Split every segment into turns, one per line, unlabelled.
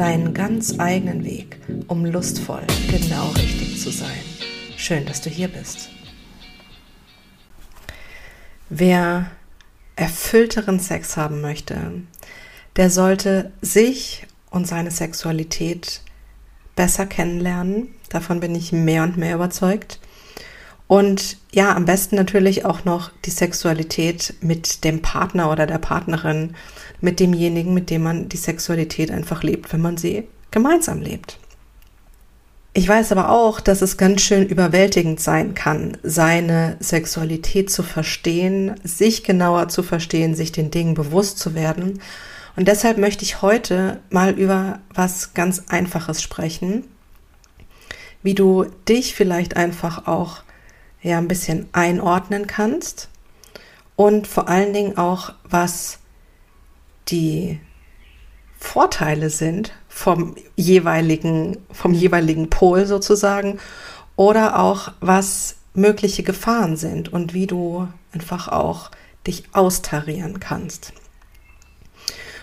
deinen ganz eigenen Weg, um lustvoll genau richtig zu sein. Schön, dass du hier bist. Wer erfüllteren Sex haben möchte, der sollte sich und seine Sexualität besser kennenlernen. Davon bin ich mehr und mehr überzeugt. Und ja, am besten natürlich auch noch die Sexualität mit dem Partner oder der Partnerin, mit demjenigen, mit dem man die Sexualität einfach lebt, wenn man sie gemeinsam lebt. Ich weiß aber auch, dass es ganz schön überwältigend sein kann, seine Sexualität zu verstehen, sich genauer zu verstehen, sich den Dingen bewusst zu werden. Und deshalb möchte ich heute mal über was ganz Einfaches sprechen, wie du dich vielleicht einfach auch ja ein bisschen einordnen kannst und vor allen Dingen auch, was die Vorteile sind vom jeweiligen, vom jeweiligen Pol sozusagen oder auch was mögliche Gefahren sind und wie du einfach auch dich austarieren kannst.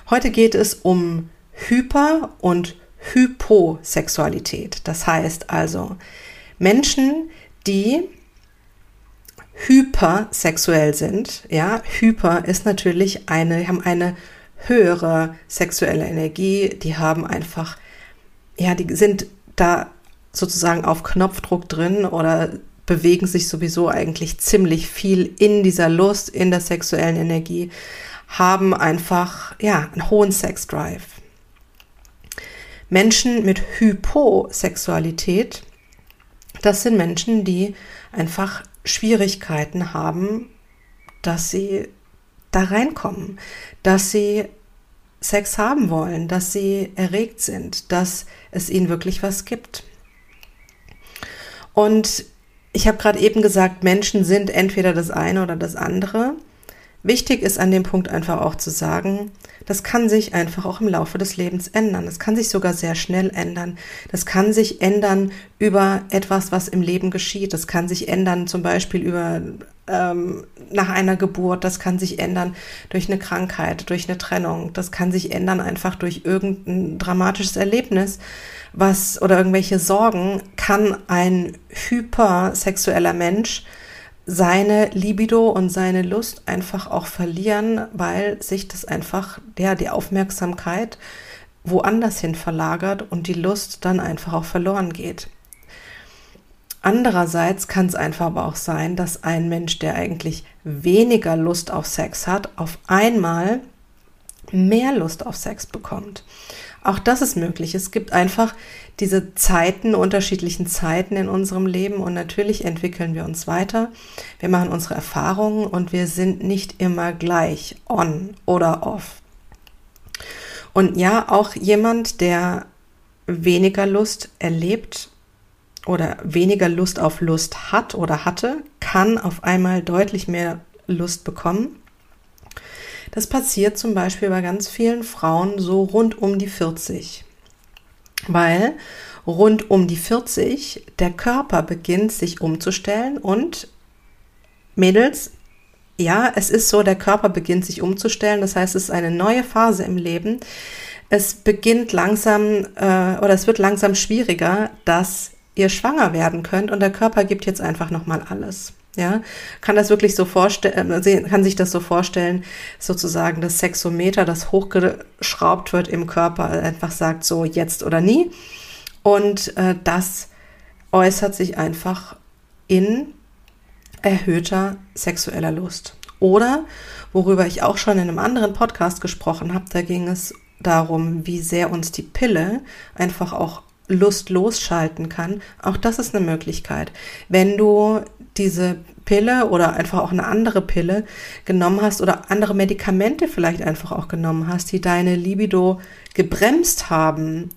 Heute geht es um Hyper- und Hyposexualität. Das heißt also Menschen, die hypersexuell sind. Ja, hyper ist natürlich eine, haben eine höhere sexuelle Energie, die haben einfach, ja, die sind da sozusagen auf Knopfdruck drin oder bewegen sich sowieso eigentlich ziemlich viel in dieser Lust, in der sexuellen Energie, haben einfach, ja, einen hohen Sexdrive. Menschen mit Hyposexualität, das sind Menschen, die einfach Schwierigkeiten haben, dass sie da reinkommen, dass sie Sex haben wollen, dass sie erregt sind, dass es ihnen wirklich was gibt. Und ich habe gerade eben gesagt, Menschen sind entweder das eine oder das andere. Wichtig ist an dem Punkt einfach auch zu sagen, das kann sich einfach auch im Laufe des Lebens ändern. Das kann sich sogar sehr schnell ändern. Das kann sich ändern über etwas, was im Leben geschieht. Das kann sich ändern zum Beispiel über ähm, nach einer Geburt. Das kann sich ändern durch eine Krankheit, durch eine Trennung. Das kann sich ändern einfach durch irgendein dramatisches Erlebnis, was oder irgendwelche Sorgen kann ein hypersexueller Mensch seine Libido und seine Lust einfach auch verlieren, weil sich das einfach, ja, die Aufmerksamkeit woanders hin verlagert und die Lust dann einfach auch verloren geht. Andererseits kann es einfach aber auch sein, dass ein Mensch, der eigentlich weniger Lust auf Sex hat, auf einmal mehr Lust auf Sex bekommt. Auch das ist möglich. Es gibt einfach diese Zeiten, unterschiedlichen Zeiten in unserem Leben und natürlich entwickeln wir uns weiter. Wir machen unsere Erfahrungen und wir sind nicht immer gleich on oder off. Und ja, auch jemand, der weniger Lust erlebt oder weniger Lust auf Lust hat oder hatte, kann auf einmal deutlich mehr Lust bekommen. Das passiert zum Beispiel bei ganz vielen Frauen so rund um die 40. Weil rund um die 40 der Körper beginnt sich umzustellen und Mädels, ja, es ist so, der Körper beginnt sich umzustellen. Das heißt, es ist eine neue Phase im Leben. Es beginnt langsam äh, oder es wird langsam schwieriger, dass ihr schwanger werden könnt und der Körper gibt jetzt einfach nochmal alles. Ja, kann das wirklich so vorstellen, äh, kann sich das so vorstellen, sozusagen das Sexometer, das hochgeschraubt wird im Körper, einfach sagt so jetzt oder nie. Und äh, das äußert sich einfach in erhöhter sexueller Lust. Oder, worüber ich auch schon in einem anderen Podcast gesprochen habe, da ging es darum, wie sehr uns die Pille einfach auch Lust losschalten kann. Auch das ist eine Möglichkeit. Wenn du diese Pille oder einfach auch eine andere Pille genommen hast oder andere Medikamente vielleicht einfach auch genommen hast, die deine Libido gebremst haben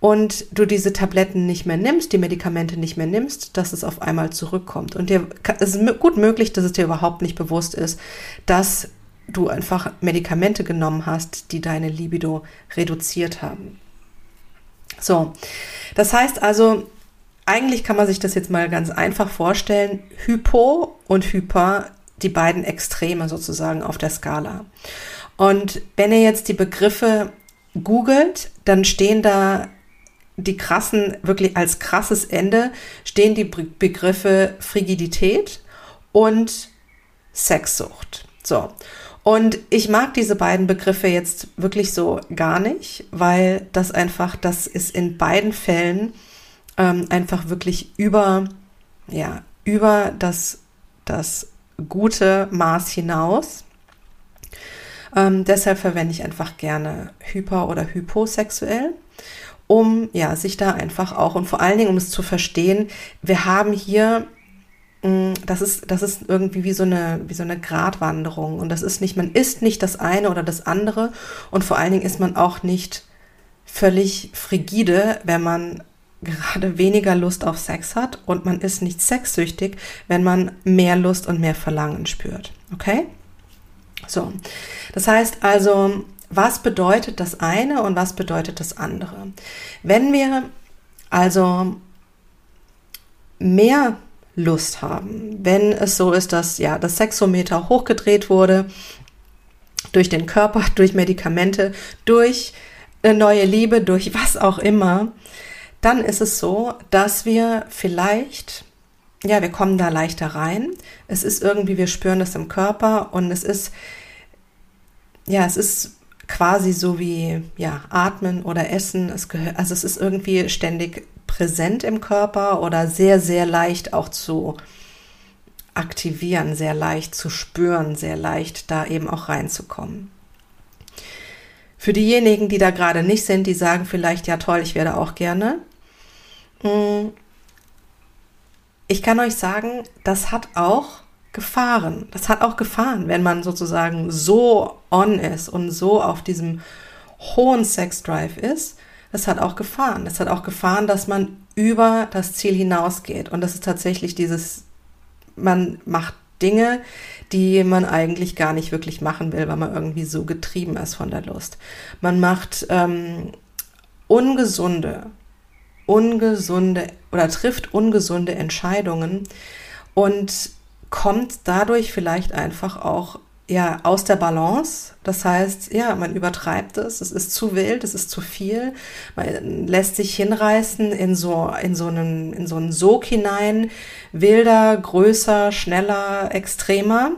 und du diese Tabletten nicht mehr nimmst, die Medikamente nicht mehr nimmst, dass es auf einmal zurückkommt. Und dir es ist gut möglich, dass es dir überhaupt nicht bewusst ist, dass du einfach Medikamente genommen hast, die deine Libido reduziert haben. So, das heißt also, eigentlich kann man sich das jetzt mal ganz einfach vorstellen. Hypo und Hyper, die beiden Extreme sozusagen auf der Skala. Und wenn ihr jetzt die Begriffe googelt, dann stehen da die krassen, wirklich als krasses Ende, stehen die Begriffe Frigidität und Sexsucht. So. Und ich mag diese beiden Begriffe jetzt wirklich so gar nicht, weil das einfach, das ist in beiden Fällen ähm, einfach wirklich über, ja, über das, das gute Maß hinaus. Ähm, deshalb verwende ich einfach gerne hyper- oder hyposexuell, um ja, sich da einfach auch und vor allen Dingen, um es zu verstehen, wir haben hier Mm, das ist, das ist irgendwie wie so eine, wie so eine Gratwanderung. Und das ist nicht, man ist nicht das eine oder das andere. Und vor allen Dingen ist man auch nicht völlig frigide, wenn man gerade weniger Lust auf Sex hat und man ist nicht sexsüchtig, wenn man mehr Lust und mehr Verlangen spürt. Okay? So. Das heißt also, was bedeutet das eine und was bedeutet das andere? Wenn wir also mehr Lust haben. Wenn es so ist, dass ja das Sexometer hochgedreht wurde durch den Körper, durch Medikamente, durch eine neue Liebe, durch was auch immer, dann ist es so, dass wir vielleicht ja, wir kommen da leichter rein. Es ist irgendwie, wir spüren das im Körper und es ist, ja, es ist quasi so wie, ja, atmen oder essen. Es gehört, also es ist irgendwie ständig präsent im Körper oder sehr, sehr leicht auch zu aktivieren, sehr leicht zu spüren, sehr leicht da eben auch reinzukommen. Für diejenigen, die da gerade nicht sind, die sagen vielleicht, ja toll, ich werde auch gerne. Hm, ich kann euch sagen, das hat auch Gefahren. Das hat auch Gefahren, wenn man sozusagen so on ist und so auf diesem hohen Sex Drive ist, das hat auch Gefahren. Das hat auch Gefahren, dass man über das Ziel hinausgeht. Und das ist tatsächlich dieses, man macht Dinge, die man eigentlich gar nicht wirklich machen will, weil man irgendwie so getrieben ist von der Lust. Man macht ähm, ungesunde, ungesunde oder trifft ungesunde Entscheidungen und kommt dadurch vielleicht einfach auch ja, aus der Balance. Das heißt, ja, man übertreibt es, es ist zu wild, es ist zu viel. Man lässt sich hinreißen in so, in so einen, in so einen Sog hinein. Wilder, größer, schneller, extremer.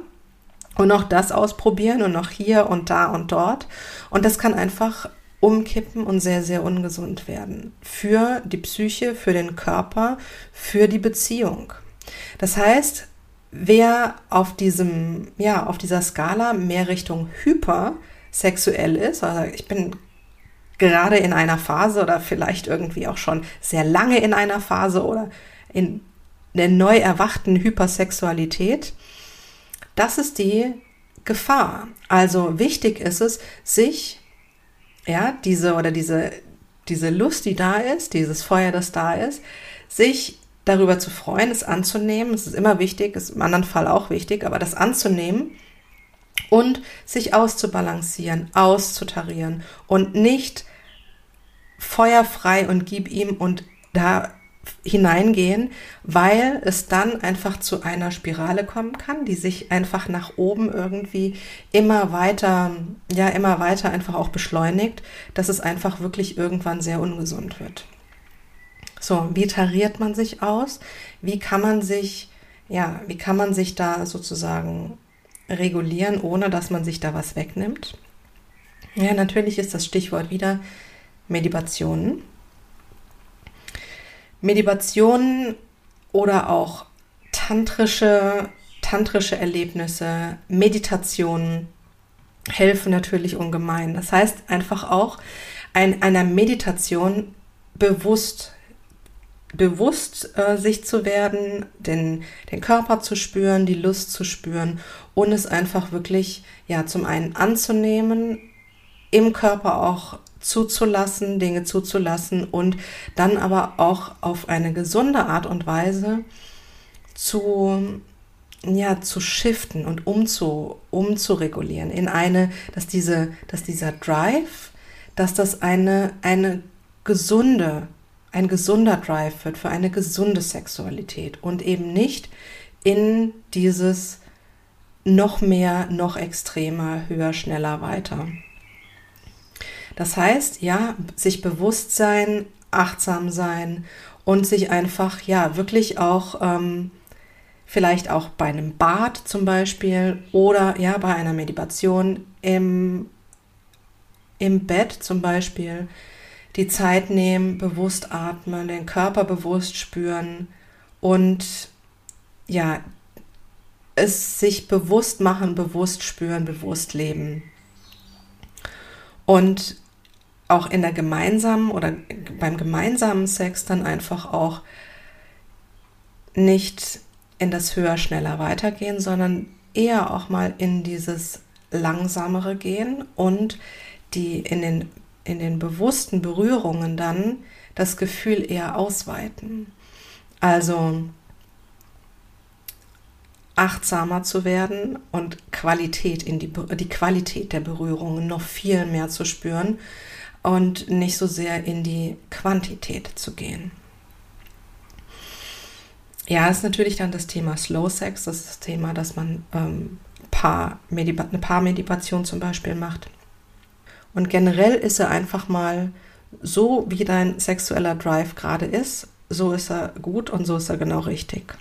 Und auch das ausprobieren und noch hier und da und dort. Und das kann einfach umkippen und sehr, sehr ungesund werden. Für die Psyche, für den Körper, für die Beziehung. Das heißt, wer auf diesem, ja, auf dieser Skala mehr Richtung hypersexuell ist, also ich bin gerade in einer Phase oder vielleicht irgendwie auch schon sehr lange in einer Phase oder in der neu erwachten Hypersexualität, das ist die Gefahr. Also wichtig ist es, sich, ja, diese oder diese, diese Lust, die da ist, dieses Feuer, das da ist, sich darüber zu freuen, es anzunehmen. Es ist immer wichtig, ist im anderen Fall auch wichtig, aber das anzunehmen und sich auszubalancieren, auszutarieren und nicht feuerfrei und gib ihm und da hineingehen, weil es dann einfach zu einer Spirale kommen kann, die sich einfach nach oben irgendwie immer weiter, ja, immer weiter einfach auch beschleunigt, dass es einfach wirklich irgendwann sehr ungesund wird. So, wie tariert man sich aus? Wie kann man sich, ja, wie kann man sich da sozusagen regulieren, ohne dass man sich da was wegnimmt? Ja, natürlich ist das Stichwort wieder Meditationen. Meditationen oder auch tantrische, tantrische Erlebnisse, Meditationen helfen natürlich ungemein. Das heißt einfach auch, ein, einer Meditation bewusst bewusst äh, sich zu werden, den, den Körper zu spüren, die Lust zu spüren und es einfach wirklich, ja, zum einen anzunehmen, im Körper auch zuzulassen, Dinge zuzulassen und dann aber auch auf eine gesunde Art und Weise zu ja, zu shiften und umzu, umzuregulieren in eine, dass diese, dass dieser Drive, dass das eine, eine gesunde, ein gesunder Drive wird für eine gesunde Sexualität und eben nicht in dieses noch mehr, noch extremer, höher, schneller, weiter. Das heißt, ja, sich bewusst sein, achtsam sein und sich einfach, ja, wirklich auch ähm, vielleicht auch bei einem Bad zum Beispiel oder ja, bei einer Meditation im, im Bett zum Beispiel die Zeit nehmen, bewusst atmen, den Körper bewusst spüren und ja, es sich bewusst machen, bewusst spüren, bewusst leben. Und auch in der gemeinsamen oder beim gemeinsamen Sex dann einfach auch nicht in das höher, schneller weitergehen, sondern eher auch mal in dieses langsamere gehen und die in den, in den bewussten Berührungen dann das Gefühl eher ausweiten. Also achtsamer zu werden und Qualität in die, die Qualität der Berührungen noch viel mehr zu spüren und nicht so sehr in die Quantität zu gehen. Ja, ist natürlich dann das Thema Slow Sex, das ist das Thema, dass man ähm, Paar eine Paarmeditation zum Beispiel macht. Und generell ist er einfach mal so, wie dein sexueller Drive gerade ist, so ist er gut und so ist er genau richtig.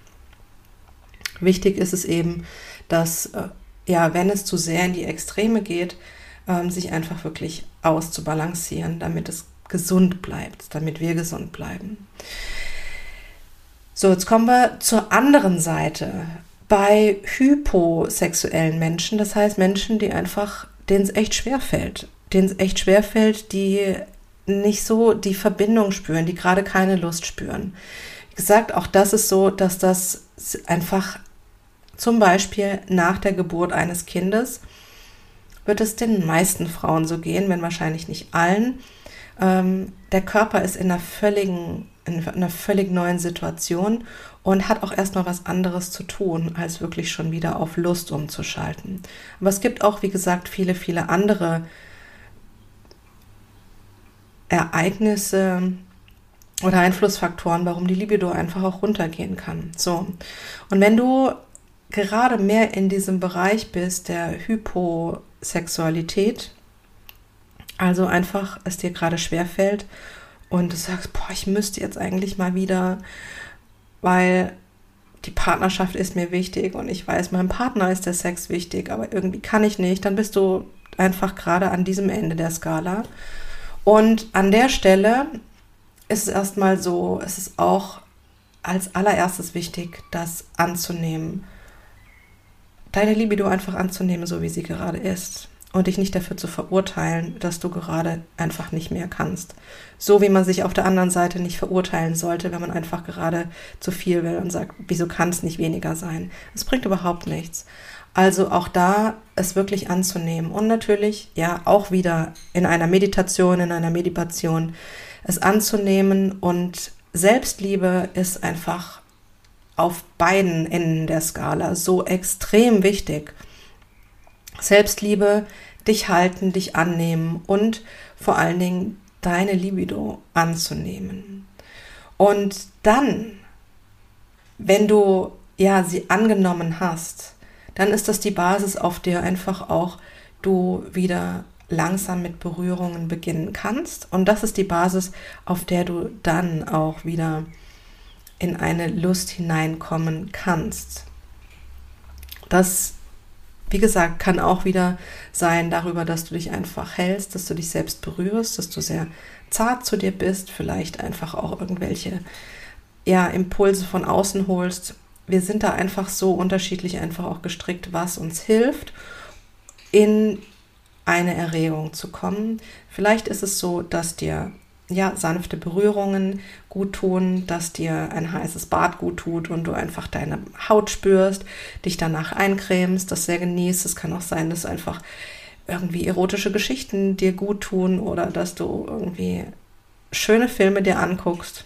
Wichtig ist es eben, dass, äh, ja, wenn es zu sehr in die Extreme geht, ähm, sich einfach wirklich auszubalancieren, damit es gesund bleibt, damit wir gesund bleiben. So, jetzt kommen wir zur anderen Seite. Bei hyposexuellen Menschen, das heißt Menschen, die einfach, denen es echt schwer fällt, denen es echt schwer fällt, die nicht so die Verbindung spüren, die gerade keine Lust spüren. Wie gesagt, auch das ist so, dass das einfach zum Beispiel nach der Geburt eines Kindes wird es den meisten Frauen so gehen, wenn wahrscheinlich nicht allen. Ähm, der Körper ist in einer völligen in einer völlig neuen Situation und hat auch erstmal was anderes zu tun, als wirklich schon wieder auf Lust umzuschalten. Aber es gibt auch, wie gesagt, viele, viele andere Ereignisse oder Einflussfaktoren, warum die Libido einfach auch runtergehen kann. So. Und wenn du gerade mehr in diesem Bereich bist, der Hyposexualität, also einfach es dir gerade schwerfällt und du sagst, boah, ich müsste jetzt eigentlich mal wieder, weil die Partnerschaft ist mir wichtig und ich weiß, meinem Partner ist der Sex wichtig, aber irgendwie kann ich nicht, dann bist du einfach gerade an diesem Ende der Skala. Und an der Stelle ist es erstmal so, es ist auch als allererstes wichtig, das anzunehmen. Deine Libido einfach anzunehmen, so wie sie gerade ist und dich nicht dafür zu verurteilen, dass du gerade einfach nicht mehr kannst. So wie man sich auf der anderen Seite nicht verurteilen sollte, wenn man einfach gerade zu viel will und sagt, wieso kann es nicht weniger sein? Es bringt überhaupt nichts. Also auch da es wirklich anzunehmen und natürlich ja auch wieder in einer Meditation, in einer Meditation es anzunehmen und Selbstliebe ist einfach auf beiden Enden der Skala so extrem wichtig. Selbstliebe, dich halten, dich annehmen und vor allen Dingen deine Libido anzunehmen. Und dann, wenn du ja sie angenommen hast, dann ist das die Basis, auf der einfach auch du wieder langsam mit Berührungen beginnen kannst. Und das ist die Basis, auf der du dann auch wieder in eine Lust hineinkommen kannst. Das wie gesagt, kann auch wieder sein darüber, dass du dich einfach hältst, dass du dich selbst berührst, dass du sehr zart zu dir bist, vielleicht einfach auch irgendwelche ja, Impulse von außen holst. Wir sind da einfach so unterschiedlich einfach auch gestrickt, was uns hilft, in eine Erregung zu kommen. Vielleicht ist es so, dass dir ja, sanfte Berührungen gut tun, dass dir ein heißes Bad gut tut und du einfach deine Haut spürst, dich danach eincremst, das sehr genießt. Es kann auch sein, dass einfach irgendwie erotische Geschichten dir gut tun oder dass du irgendwie schöne Filme dir anguckst,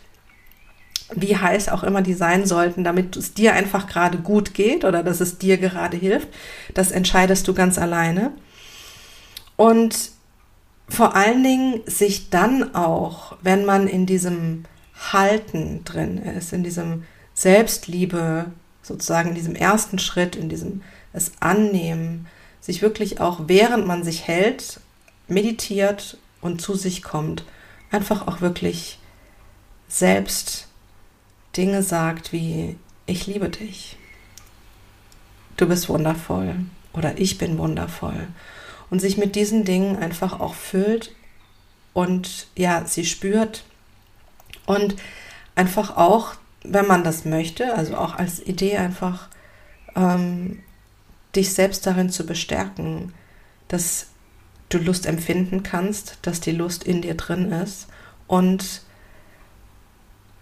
wie heiß auch immer die sein sollten, damit es dir einfach gerade gut geht oder dass es dir gerade hilft, das entscheidest du ganz alleine. Und vor allen Dingen sich dann auch, wenn man in diesem Halten drin ist, in diesem Selbstliebe, sozusagen in diesem ersten Schritt, in diesem es annehmen, sich wirklich auch während man sich hält, meditiert und zu sich kommt, einfach auch wirklich selbst Dinge sagt wie ich liebe dich, du bist wundervoll oder ich bin wundervoll und sich mit diesen Dingen einfach auch füllt und ja, sie spürt und einfach auch, wenn man das möchte, also auch als Idee einfach ähm, dich selbst darin zu bestärken, dass du Lust empfinden kannst, dass die Lust in dir drin ist und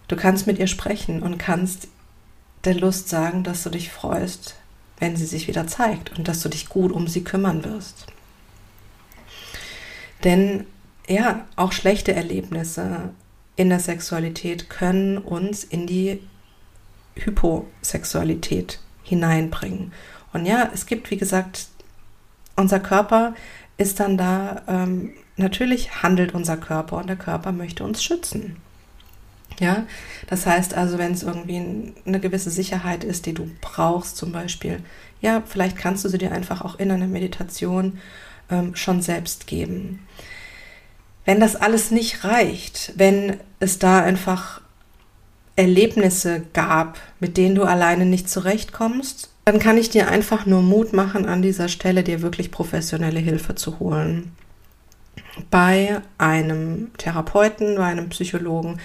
du kannst mit ihr sprechen und kannst der Lust sagen, dass du dich freust, wenn sie sich wieder zeigt und dass du dich gut um sie kümmern wirst. Denn ja, auch schlechte Erlebnisse in der Sexualität können uns in die Hyposexualität hineinbringen. Und ja, es gibt, wie gesagt, unser Körper ist dann da, ähm, natürlich handelt unser Körper und der Körper möchte uns schützen. Ja, das heißt also, wenn es irgendwie eine gewisse Sicherheit ist, die du brauchst, zum Beispiel, ja, vielleicht kannst du sie dir einfach auch in einer Meditation ähm, schon selbst geben. Wenn das alles nicht reicht, wenn es da einfach Erlebnisse gab, mit denen du alleine nicht zurechtkommst, dann kann ich dir einfach nur Mut machen, an dieser Stelle dir wirklich professionelle Hilfe zu holen. Bei einem Therapeuten, bei einem Psychologen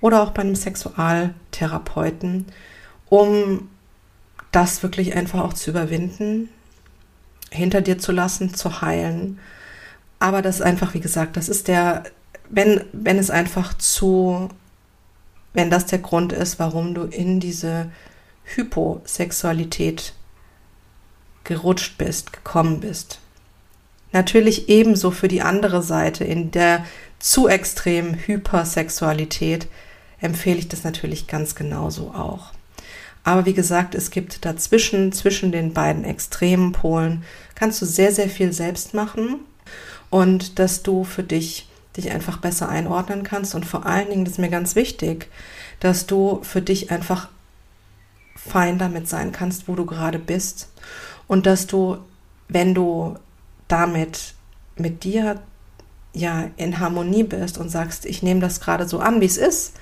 oder auch bei einem Sexualtherapeuten, um das wirklich einfach auch zu überwinden, hinter dir zu lassen, zu heilen. Aber das ist einfach, wie gesagt, das ist der, wenn, wenn es einfach zu, wenn das der Grund ist, warum du in diese Hyposexualität gerutscht bist, gekommen bist. Natürlich ebenso für die andere Seite, in der zu extremen Hypersexualität empfehle ich das natürlich ganz genauso auch. Aber wie gesagt, es gibt dazwischen, zwischen den beiden extremen Polen, kannst du sehr, sehr viel selbst machen und dass du für dich dich einfach besser einordnen kannst. Und vor allen Dingen, das ist mir ganz wichtig, dass du für dich einfach fein damit sein kannst, wo du gerade bist. Und dass du, wenn du damit mit dir ja in Harmonie bist und sagst, ich nehme das gerade so an, wie es ist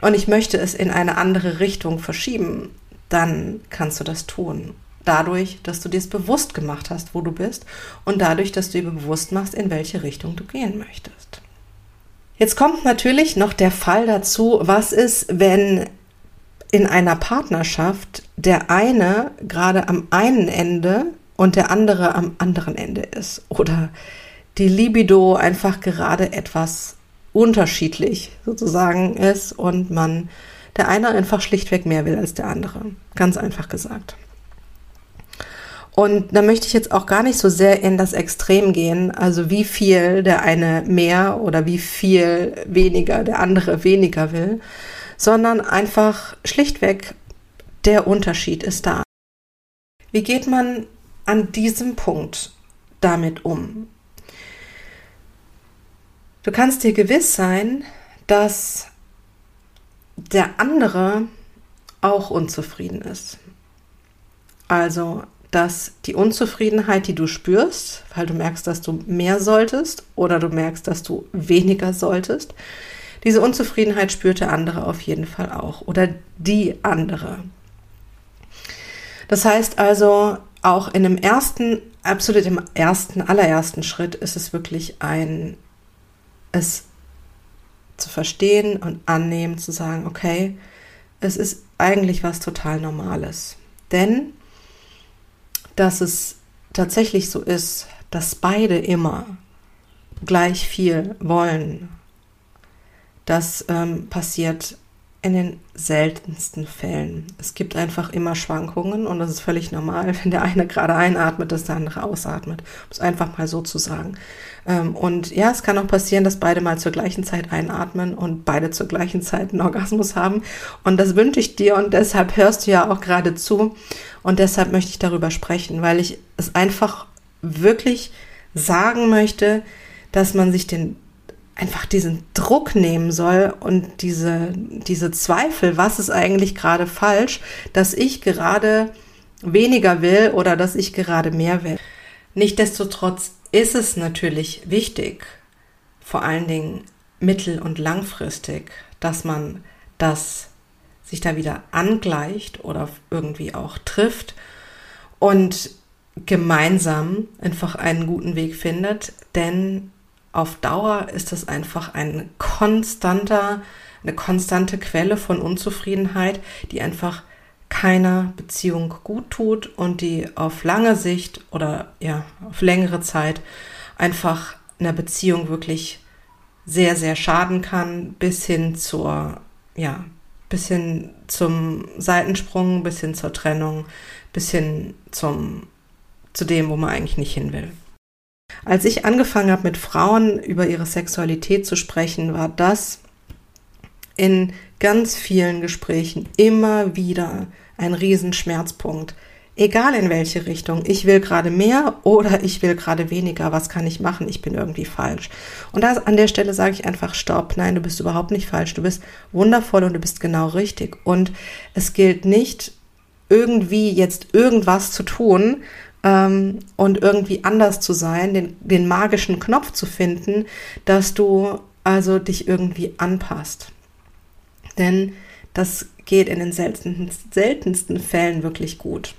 und ich möchte es in eine andere Richtung verschieben, dann kannst du das tun. Dadurch, dass du dir es bewusst gemacht hast, wo du bist und dadurch, dass du dir bewusst machst, in welche Richtung du gehen möchtest. Jetzt kommt natürlich noch der Fall dazu, was ist, wenn in einer Partnerschaft der eine gerade am einen Ende und der andere am anderen Ende ist oder die Libido einfach gerade etwas unterschiedlich sozusagen ist und man der eine einfach schlichtweg mehr will als der andere. Ganz einfach gesagt. Und da möchte ich jetzt auch gar nicht so sehr in das Extrem gehen, also wie viel der eine mehr oder wie viel weniger der andere weniger will, sondern einfach schlichtweg der Unterschied ist da. Wie geht man an diesem Punkt damit um? Du kannst dir gewiss sein, dass der andere auch unzufrieden ist. Also, dass die Unzufriedenheit, die du spürst, weil du merkst, dass du mehr solltest oder du merkst, dass du weniger solltest, diese Unzufriedenheit spürt der andere auf jeden Fall auch oder die andere. Das heißt also, auch in dem ersten, absolut im ersten, allerersten Schritt ist es wirklich ein, es zu verstehen und annehmen, zu sagen, okay, es ist eigentlich was total Normales. Denn, dass es tatsächlich so ist, dass beide immer gleich viel wollen das ähm, passiert in den seltensten Fällen. Es gibt einfach immer Schwankungen und das ist völlig normal, wenn der eine gerade einatmet, dass der andere ausatmet. Um es einfach mal so zu sagen. Ähm, und ja, es kann auch passieren, dass beide mal zur gleichen Zeit einatmen und beide zur gleichen Zeit einen Orgasmus haben. Und das wünsche ich dir und deshalb hörst du ja auch gerade zu. Und deshalb möchte ich darüber sprechen, weil ich es einfach wirklich sagen möchte, dass man sich den einfach diesen Druck nehmen soll und diese, diese Zweifel, was ist eigentlich gerade falsch, dass ich gerade weniger will oder dass ich gerade mehr will. Nichtsdestotrotz ist es natürlich wichtig, vor allen Dingen mittel- und langfristig, dass man das sich da wieder angleicht oder irgendwie auch trifft und gemeinsam einfach einen guten Weg findet, denn auf Dauer ist es einfach ein konstanter, eine konstante Quelle von Unzufriedenheit, die einfach keiner Beziehung gut tut und die auf lange Sicht oder ja, auf längere Zeit einfach einer Beziehung wirklich sehr, sehr schaden kann, bis hin zur, ja, bis hin zum Seitensprung, bis hin zur Trennung, bis hin zum, zu dem, wo man eigentlich nicht hin will. Als ich angefangen habe, mit Frauen über ihre Sexualität zu sprechen, war das in ganz vielen Gesprächen immer wieder ein Riesenschmerzpunkt. Egal in welche Richtung. Ich will gerade mehr oder ich will gerade weniger. Was kann ich machen? Ich bin irgendwie falsch. Und das, an der Stelle sage ich einfach Stopp. Nein, du bist überhaupt nicht falsch. Du bist wundervoll und du bist genau richtig. Und es gilt nicht, irgendwie jetzt irgendwas zu tun, ähm, und irgendwie anders zu sein, den, den magischen Knopf zu finden, dass du also dich irgendwie anpasst. Denn das geht in den seltensten, seltensten Fällen wirklich gut.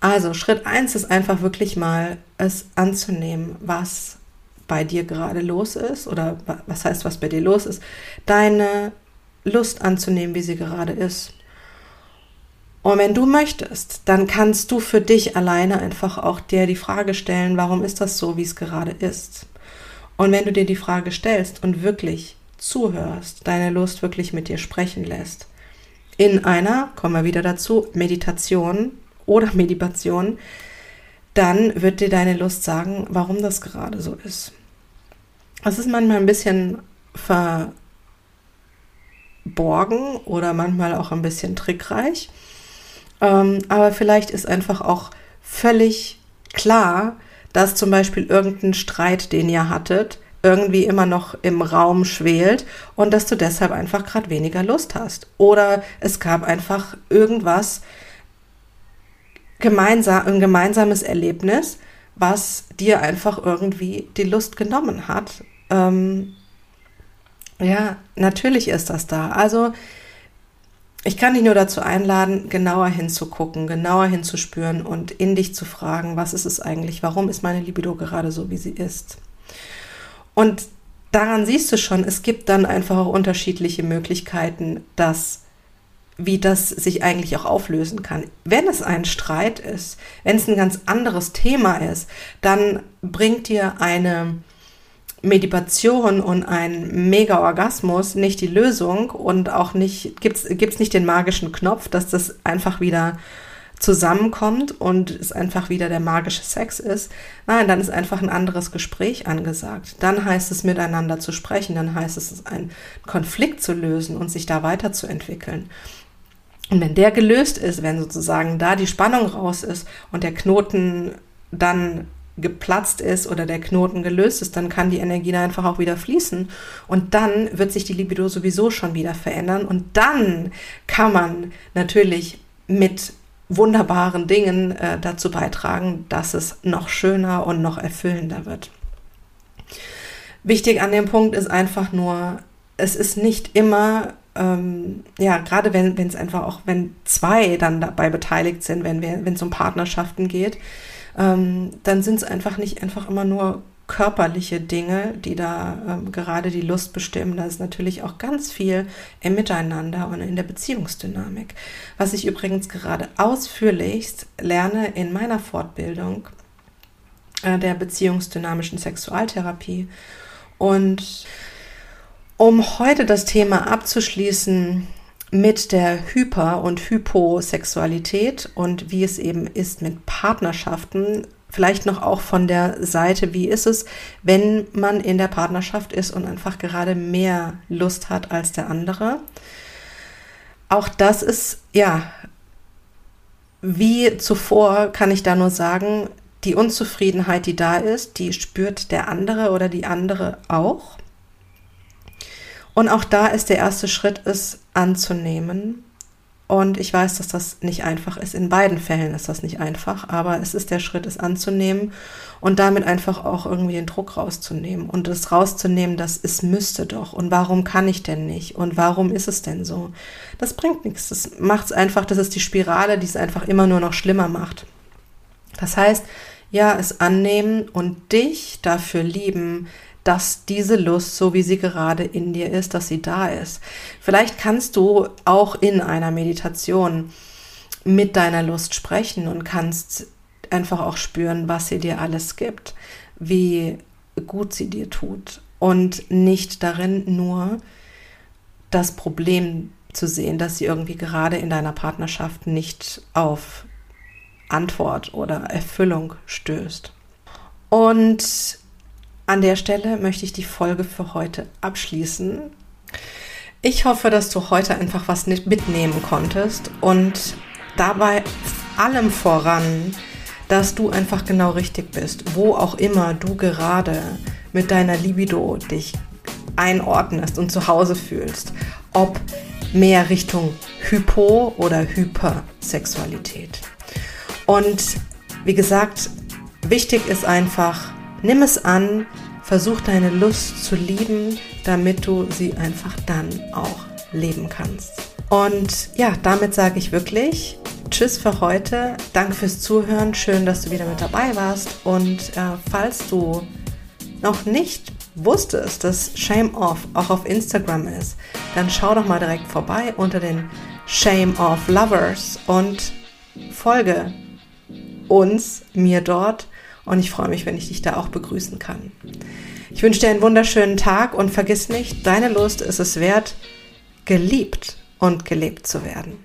Also Schritt eins ist einfach wirklich mal es anzunehmen, was bei dir gerade los ist oder was heißt, was bei dir los ist. Deine Lust anzunehmen, wie sie gerade ist. Und wenn du möchtest, dann kannst du für dich alleine einfach auch dir die Frage stellen, warum ist das so, wie es gerade ist? Und wenn du dir die Frage stellst und wirklich zuhörst, deine Lust wirklich mit dir sprechen lässt, in einer, kommen wir wieder dazu, Meditation oder Meditation, dann wird dir deine Lust sagen, warum das gerade so ist. Das ist manchmal ein bisschen verborgen oder manchmal auch ein bisschen trickreich. Ähm, aber vielleicht ist einfach auch völlig klar, dass zum Beispiel irgendein Streit, den ihr hattet, irgendwie immer noch im Raum schwelt und dass du deshalb einfach gerade weniger Lust hast. Oder es gab einfach irgendwas, gemeinsam, ein gemeinsames Erlebnis, was dir einfach irgendwie die Lust genommen hat. Ähm, ja, natürlich ist das da. Also ich kann dich nur dazu einladen, genauer hinzugucken, genauer hinzuspüren und in dich zu fragen, was ist es eigentlich? Warum ist meine Libido gerade so, wie sie ist? Und daran siehst du schon, es gibt dann einfach auch unterschiedliche Möglichkeiten, dass wie das sich eigentlich auch auflösen kann. Wenn es ein Streit ist, wenn es ein ganz anderes Thema ist, dann bringt dir eine Meditation und ein Mega-Orgasmus nicht die Lösung und auch nicht, gibt's gibt's nicht den magischen Knopf, dass das einfach wieder zusammenkommt und es einfach wieder der magische Sex ist. Nein, dann ist einfach ein anderes Gespräch angesagt. Dann heißt es miteinander zu sprechen, dann heißt es einen Konflikt zu lösen und sich da weiterzuentwickeln. Und wenn der gelöst ist, wenn sozusagen da die Spannung raus ist und der Knoten dann geplatzt ist oder der Knoten gelöst ist, dann kann die Energie da einfach auch wieder fließen. Und dann wird sich die Libido sowieso schon wieder verändern. Und dann kann man natürlich mit wunderbaren Dingen äh, dazu beitragen, dass es noch schöner und noch erfüllender wird. Wichtig an dem Punkt ist einfach nur, es ist nicht immer, ähm, ja, gerade wenn es einfach auch, wenn zwei dann dabei beteiligt sind, wenn es um Partnerschaften geht, ähm, dann sind es einfach nicht einfach immer nur körperliche Dinge, die da ähm, gerade die Lust bestimmen. Da ist natürlich auch ganz viel im Miteinander und in der Beziehungsdynamik. Was ich übrigens gerade ausführlichst lerne in meiner Fortbildung äh, der beziehungsdynamischen Sexualtherapie. Und um heute das Thema abzuschließen, mit der Hyper- und Hyposexualität und wie es eben ist mit Partnerschaften. Vielleicht noch auch von der Seite, wie ist es, wenn man in der Partnerschaft ist und einfach gerade mehr Lust hat als der andere. Auch das ist, ja, wie zuvor kann ich da nur sagen, die Unzufriedenheit, die da ist, die spürt der andere oder die andere auch. Und auch da ist der erste Schritt, es anzunehmen. Und ich weiß, dass das nicht einfach ist. In beiden Fällen ist das nicht einfach, aber es ist der Schritt, es anzunehmen und damit einfach auch irgendwie den Druck rauszunehmen und es rauszunehmen, dass es müsste doch und warum kann ich denn nicht und warum ist es denn so? Das bringt nichts. Das macht es einfach, das ist die Spirale, die es einfach immer nur noch schlimmer macht. Das heißt, ja, es annehmen und dich dafür lieben, dass diese Lust, so wie sie gerade in dir ist, dass sie da ist. Vielleicht kannst du auch in einer Meditation mit deiner Lust sprechen und kannst einfach auch spüren, was sie dir alles gibt, wie gut sie dir tut und nicht darin nur das Problem zu sehen, dass sie irgendwie gerade in deiner Partnerschaft nicht auf Antwort oder Erfüllung stößt. Und an der Stelle möchte ich die Folge für heute abschließen. Ich hoffe, dass du heute einfach was mitnehmen konntest und dabei allem voran, dass du einfach genau richtig bist, wo auch immer du gerade mit deiner Libido dich einordnest und zu Hause fühlst, ob mehr Richtung Hypo- oder Hypersexualität. Und wie gesagt, wichtig ist einfach, nimm es an, versuch deine Lust zu lieben, damit du sie einfach dann auch leben kannst. Und ja, damit sage ich wirklich Tschüss für heute. Danke fürs Zuhören. Schön, dass du wieder mit dabei warst. Und äh, falls du noch nicht wusstest, dass Shame Off auch auf Instagram ist, dann schau doch mal direkt vorbei unter den Shame Off Lovers und folge uns, mir dort. Und ich freue mich, wenn ich dich da auch begrüßen kann. Ich wünsche dir einen wunderschönen Tag und vergiss nicht, deine Lust ist es wert, geliebt und gelebt zu werden.